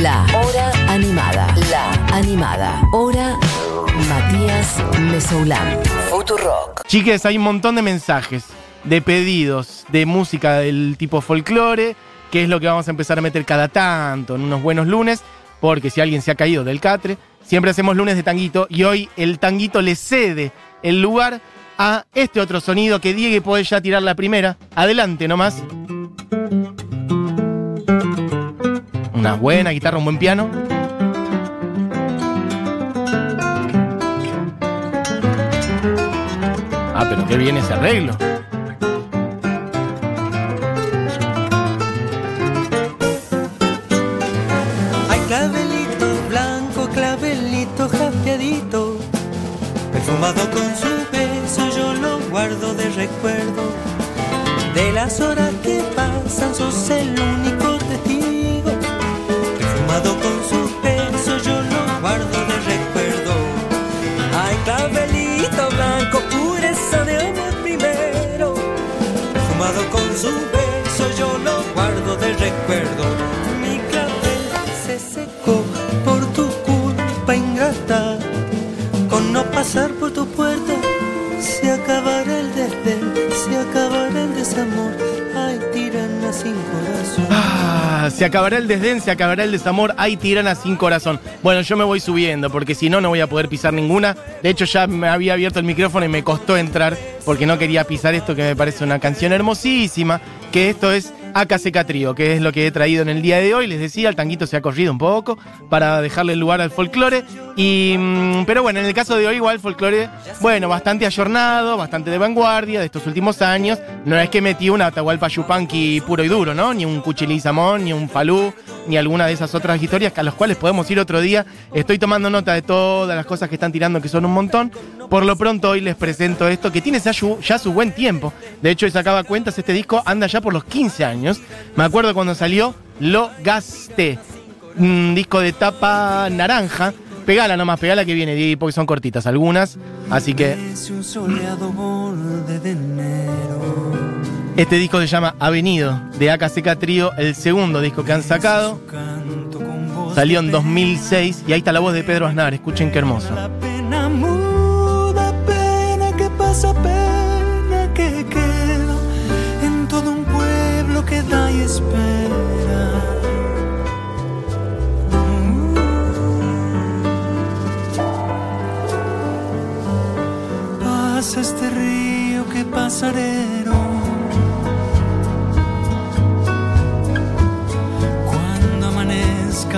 La Hora Animada. La Animada. Hora Matías Mesoulán. Futurock. Chiques, hay un montón de mensajes, de pedidos, de música del tipo folclore, que es lo que vamos a empezar a meter cada tanto, en unos buenos lunes, porque si alguien se ha caído del catre, siempre hacemos lunes de tanguito y hoy el tanguito le cede el lugar a este otro sonido que Diego puede ya tirar la primera. Adelante nomás. Una buena guitarra, un buen piano. Ah, pero qué bien ese arreglo. Desamor. Ay, tirana sin corazón. Ah, se acabará el desdén, se acabará el desamor, hay tirana sin corazón. Bueno, yo me voy subiendo porque si no, no voy a poder pisar ninguna. De hecho, ya me había abierto el micrófono y me costó entrar porque no quería pisar esto que me parece una canción hermosísima, que esto es Acaseca Trío, que es lo que he traído en el día de hoy. Les decía, el tanguito se ha corrido un poco para dejarle lugar al folclore. Y, mm, pero bueno, en el caso de hoy, igual folclore, bueno, bastante ayornado, bastante de vanguardia de estos últimos años. No es que metí un Atahualpa Yupanqui puro y duro, ¿no? Ni un Cuchilí Samón, ni un Falú, ni alguna de esas otras historias a las cuales podemos ir otro día. Estoy tomando nota de todas las cosas que están tirando, que son un montón. Por lo pronto, hoy les presento esto, que tiene ya su, buen tiempo. De hecho, sacaba cuentas, este disco anda ya por los 15 años. Me acuerdo cuando salió Lo Gasté, un disco de tapa naranja. Pegala nomás, pegala que viene, porque son cortitas algunas. Así que un soleado borde de enero. Este disco se llama Avenido, de AKCK Trío, el segundo disco que han sacado. Salió en 2006 y ahí está la voz de Pedro Aznar. Escuchen qué hermoso. La pena muda, pena que pasa, pena que queda en todo un pueblo que da y espera. Pasa este río que pasarero.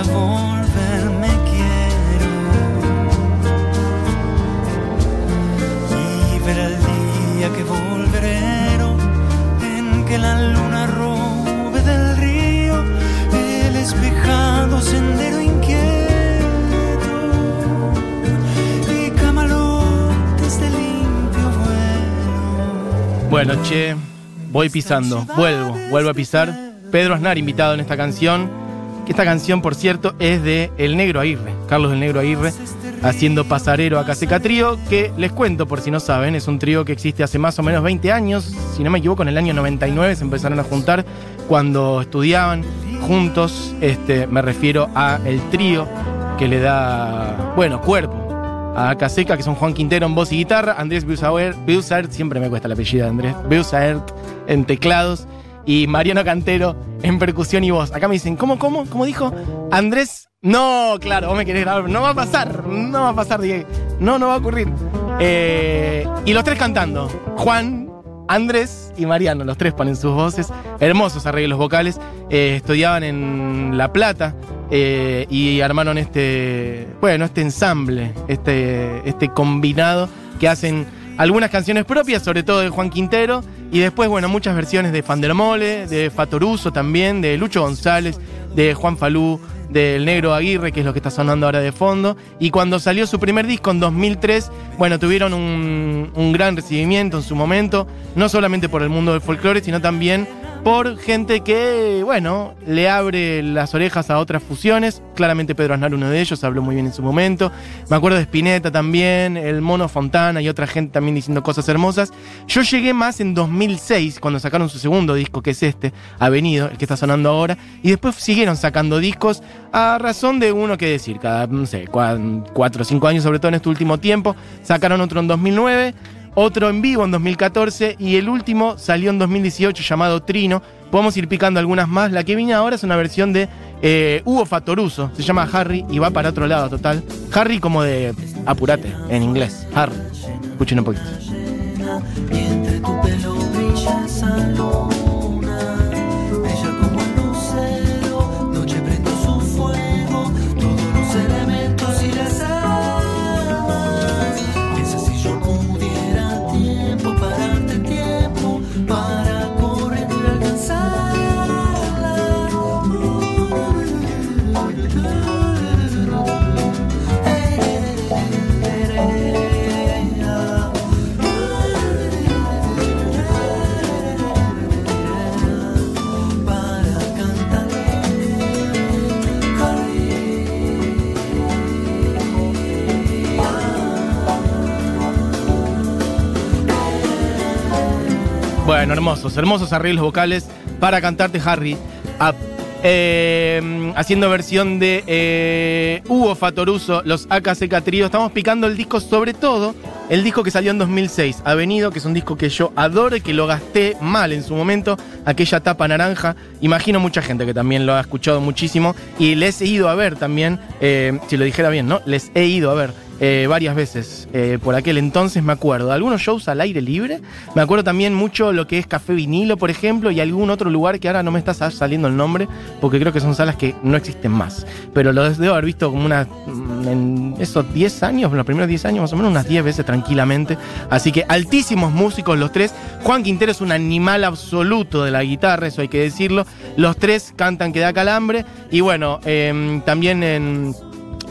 Volverme quiero y ver el día que volverero en que la luna robe del río el espejado sendero inquieto y camalotes de limpio vuelo. Bueno, che, voy pisando, vuelvo, vuelvo a pisar. Pedro Aznar invitado en esta canción, que esta canción, por cierto, es de El Negro Aguirre, Carlos del Negro Aguirre, haciendo pasarero a Caseca Trío, que les cuento por si no saben, es un trío que existe hace más o menos 20 años, si no me equivoco, en el año 99 se empezaron a juntar cuando estudiaban juntos, este, me refiero a el trío que le da, bueno, cuerpo a Caseca, que son Juan Quintero en voz y guitarra, Andrés Beusaert, siempre me cuesta el apellido de Andrés, Beusaert en teclados y Mariano Cantero en percusión y voz. Acá me dicen, ¿cómo, cómo, cómo dijo? Andrés, no, claro, vos me querés grabar, no va a pasar, no va a pasar, Diego, no, no va a ocurrir. Eh, y los tres cantando, Juan, Andrés y Mariano, los tres ponen sus voces, hermosos arreglos vocales, eh, estudiaban en La Plata eh, y armaron este, bueno, este ensamble, este, este combinado que hacen algunas canciones propias, sobre todo de Juan Quintero, y después, bueno, muchas versiones de Fandermole, de Fatoruso también, de Lucho González, de Juan Falú, del Negro Aguirre, que es lo que está sonando ahora de fondo. Y cuando salió su primer disco en 2003, bueno, tuvieron un, un gran recibimiento en su momento, no solamente por el mundo del folclore, sino también por gente que, bueno, le abre las orejas a otras fusiones. Claramente Pedro Aznar, uno de ellos, habló muy bien en su momento. Me acuerdo de Spinetta también, el Mono Fontana y otra gente también diciendo cosas hermosas. Yo llegué más en 2006, cuando sacaron su segundo disco, que es este, Avenido, el que está sonando ahora. Y después siguieron sacando discos a razón de uno que decir, cada, no sé, cuatro o cinco años, sobre todo en este último tiempo. Sacaron otro en 2009 otro en vivo en 2014 y el último salió en 2018 llamado Trino. Podemos ir picando algunas más. La que viene ahora es una versión de eh, Hugo Fatoruso. Se llama Harry y va para otro lado total. Harry como de apurate en inglés. Harry. Escuchen un poquito. Bueno, hermosos, hermosos arreglos vocales para cantarte Harry. Eh, haciendo versión de eh, Hugo Fatoruso, los AKC Trío. Estamos picando el disco, sobre todo el disco que salió en 2006, Avenido, que es un disco que yo adoro y que lo gasté mal en su momento, aquella tapa naranja. Imagino mucha gente que también lo ha escuchado muchísimo y les he ido a ver también, eh, si lo dijera bien, ¿no? Les he ido a ver eh, varias veces eh, por aquel entonces, me acuerdo. Algunos shows al aire libre. Me acuerdo también mucho lo que es Café Vinilo, por ejemplo, y algún otro lugar que ahora no me está saliendo el nombre, porque creo que son salas que no existen más. Pero lo debo haber visto como una. Mm, en esos 10 años, los primeros 10 años, más o menos unas 10 veces tranquilamente. Así que altísimos músicos los tres. Juan Quintero es un animal absoluto de la guitarra, eso hay que decirlo. Los tres cantan que da calambre. Y bueno, em, también en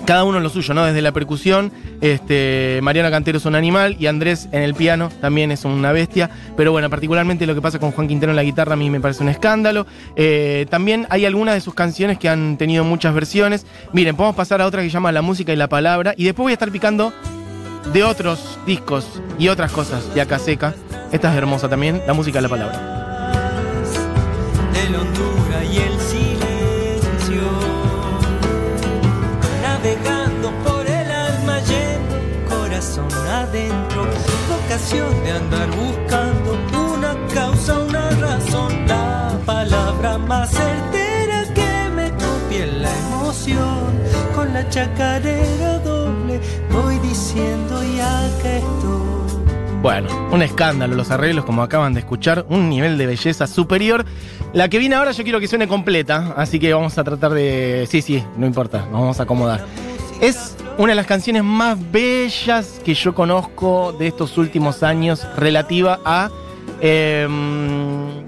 cada uno en lo suyo, ¿no? Desde la percusión, este, Mariana Cantero es un animal y Andrés en el piano también es una bestia. Pero bueno, particularmente lo que pasa con Juan Quintero en la guitarra a mí me parece un escándalo. Eh, también hay algunas de sus canciones que han tenido muchas versiones. Miren, podemos pasar a otra que se llama La música y la palabra. Y después voy a estar picando de otros discos y otras cosas de acá seca. Esta es hermosa también, La música y la palabra. el navegando por el alma lleno, corazón adentro, vocación de andar buscando una causa, una razón, la palabra más certera que me copie la emoción, con la chacarera doble voy diciendo ya que estoy. Bueno, un escándalo, los arreglos como acaban de escuchar, un nivel de belleza superior. La que viene ahora yo quiero que suene completa, así que vamos a tratar de... Sí, sí, no importa, nos vamos a acomodar. Es una de las canciones más bellas que yo conozco de estos últimos años relativa a... Em,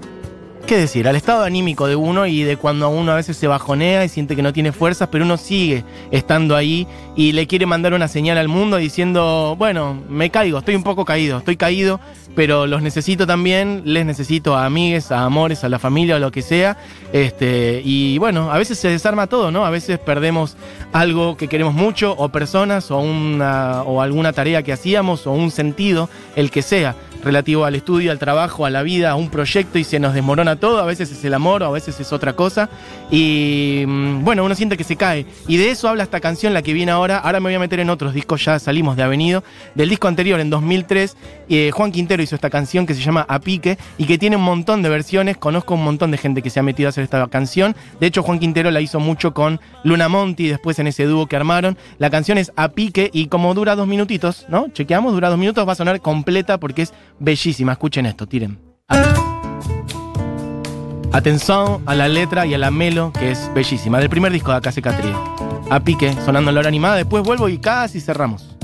¿Qué decir? Al estado anímico de uno y de cuando uno a veces se bajonea y siente que no tiene fuerzas, pero uno sigue estando ahí y le quiere mandar una señal al mundo diciendo, bueno, me caigo, estoy un poco caído, estoy caído, pero los necesito también, les necesito a amigues, a amores, a la familia o lo que sea. Este, y bueno, a veces se desarma todo, ¿no? A veces perdemos algo que queremos mucho, o personas, o, una, o alguna tarea que hacíamos, o un sentido, el que sea relativo al estudio, al trabajo, a la vida, a un proyecto y se nos desmorona todo. A veces es el amor, a veces es otra cosa. Y mm, bueno, uno siente que se cae. Y de eso habla esta canción, la que viene ahora. Ahora me voy a meter en otros discos, ya salimos de Avenido. Del disco anterior, en 2003, eh, Juan Quintero hizo esta canción que se llama A Pique y que tiene un montón de versiones. Conozco un montón de gente que se ha metido a hacer esta canción. De hecho, Juan Quintero la hizo mucho con Luna Monti, después en ese dúo que armaron. La canción es A Pique y como dura dos minutitos, ¿no? Chequeamos, dura dos minutos, va a sonar completa porque es bellísima. Escuchen esto, tiren. Atención a la letra y a la melo, que es bellísima. Del primer disco de Acá Trío. A pique, sonando en la hora animada. Después vuelvo y casi cerramos.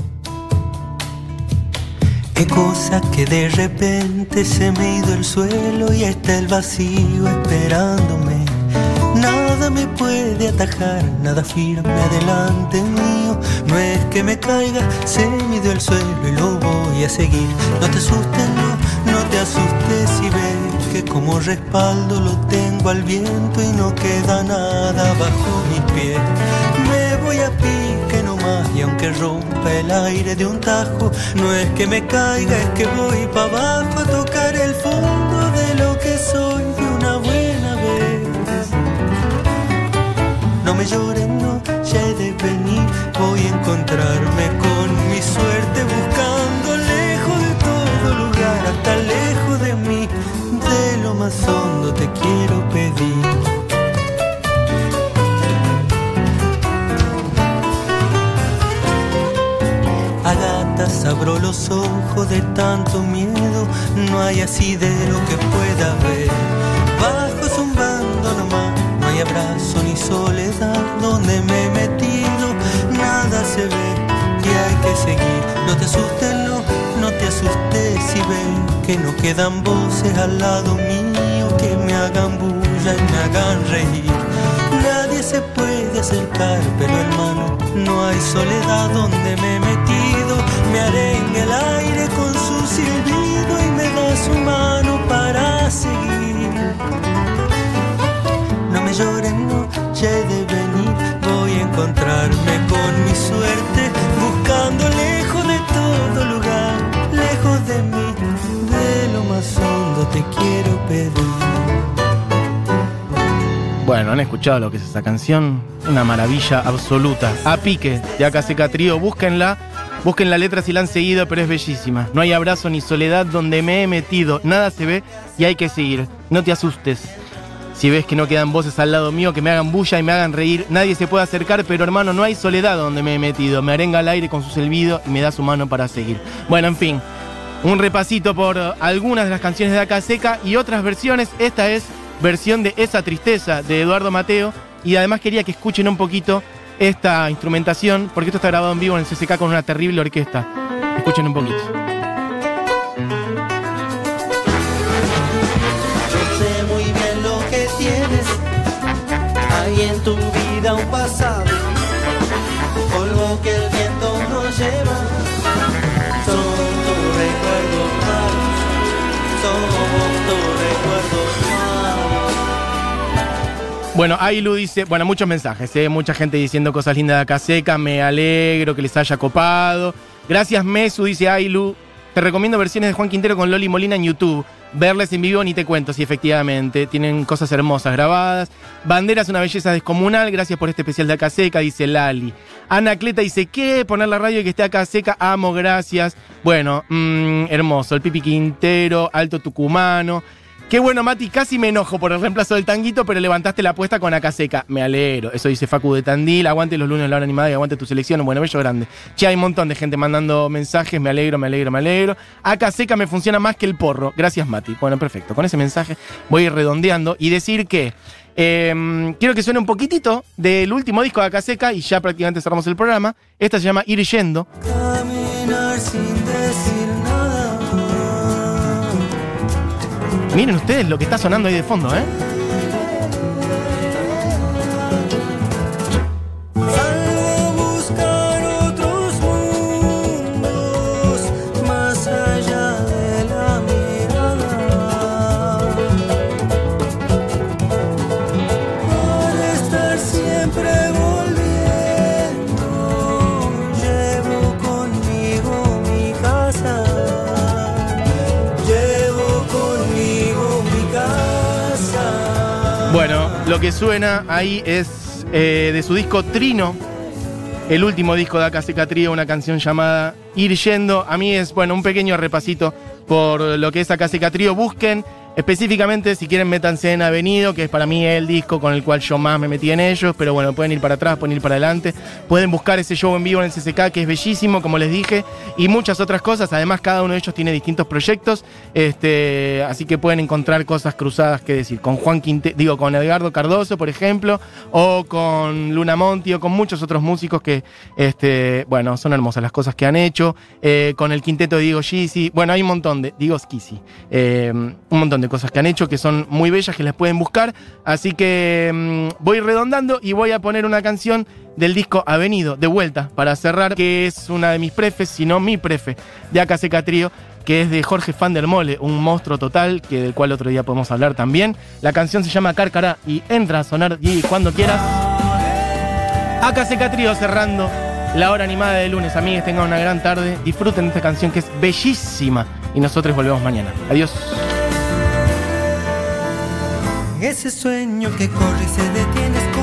Qué cosa que de repente se me ido el suelo y está el vacío esperándome. Nada me puede atajar, nada firme adelante mío. No es que me caiga, se me dio el suelo y lo voy a seguir. No te asustes, no, no te asustes si ves que como respaldo lo tengo al viento y no queda nada bajo mis pies. Me voy a pique nomás y aunque rompa el aire de un tajo, no es que me caiga, es que voy para abajo a tocar tanto miedo, no hay asidero que pueda ver. Bajo zumbando nomás, no hay abrazo ni soledad donde me he metido, nada se ve y hay que seguir. No te asustes, no, no te asustes si ves que no quedan voces al lado mío que me hagan bulla y me hagan reír. Nadie se puede acercar, pero hermano, no hay soledad donde me he metido. Me escuchado lo que es esa canción. Una maravilla absoluta. A pique de Acaseca Trío. Búsquenla. Busquen la letra si la han seguido, pero es bellísima. No hay abrazo ni soledad donde me he metido. Nada se ve y hay que seguir. No te asustes. Si ves que no quedan voces al lado mío que me hagan bulla y me hagan reír, nadie se puede acercar, pero hermano, no hay soledad donde me he metido. Me arenga al aire con su silbido y me da su mano para seguir. Bueno, en fin, un repasito por algunas de las canciones de Acaseca y otras versiones. Esta es versión de Esa Tristeza de Eduardo Mateo. Y además quería que escuchen un poquito esta instrumentación, porque esto está grabado en vivo en el CCK con una terrible orquesta. Escuchen un poquito. Yo sé muy bien lo que tienes. Hay en tu vida un pasado. Bueno, Ailu dice, bueno, muchos mensajes, ¿eh? mucha gente diciendo cosas lindas de acá seca, me alegro que les haya copado. Gracias Mesu, dice Ailu. Te recomiendo versiones de Juan Quintero con Loli Molina en YouTube. Verles en vivo ni te cuento, sí, efectivamente. Tienen cosas hermosas grabadas. Bandera es una belleza descomunal. Gracias por este especial de acá seca, dice Lali. Ana Cleta dice, ¿qué? Poner la radio y que esté acá seca. Amo, gracias. Bueno, mm, hermoso. El Pipi Quintero, Alto Tucumano. Qué bueno, Mati, casi me enojo por el reemplazo del tanguito, pero levantaste la apuesta con acá seca. Me alegro. Eso dice Facu de Tandil. Aguante los lunes la hora animada y aguante tu selección. Bueno, bello grande. Che, hay un montón de gente mandando mensajes. Me alegro, me alegro, me alegro. Acá seca me funciona más que el porro. Gracias, Mati. Bueno, perfecto. Con ese mensaje voy a ir redondeando y decir que eh, quiero que suene un poquitito del último disco de acá seca y ya prácticamente cerramos el programa. Esta se llama Ir Yendo. Caminar sin decir Miren ustedes lo que está sonando ahí de fondo, ¿eh? Bueno, lo que suena ahí es eh, de su disco Trino, el último disco de Acaseca Trío, una canción llamada Ir Yendo. A mí es, bueno, un pequeño repasito por lo que es Acaseca Trío. Busquen específicamente, si quieren, métanse en Avenido, que es para mí el disco con el cual yo más me metí en ellos, pero bueno, pueden ir para atrás, pueden ir para adelante. Pueden buscar ese show en vivo en el CCK, que es bellísimo, como les dije, y muchas otras cosas. Además, cada uno de ellos tiene distintos proyectos, este, así que pueden encontrar cosas cruzadas que decir. Con Juan Quinte, digo, con Edgardo Cardoso, por ejemplo, o con Luna Monti, o con muchos otros músicos que, este, bueno, son hermosas las cosas que han hecho. Eh, con el quinteto de Diego Gisi, bueno, hay un montón de, Diego Schisi, eh, un montón de de cosas que han hecho que son muy bellas, que las pueden buscar. Así que mm, voy redondando y voy a poner una canción del disco Avenido, de vuelta, para cerrar, que es una de mis prefes, si no mi prefe, de Acá que es de Jorge Van der Mole, un monstruo total, que del cual otro día podemos hablar también. La canción se llama Cárcara y entra a sonar y cuando quieras. Acá cerrando la hora animada de lunes. Amigues, tengan una gran tarde. Disfruten de esta canción que es bellísima. Y nosotros volvemos mañana. Adiós. Ese sueño que corre y se detiene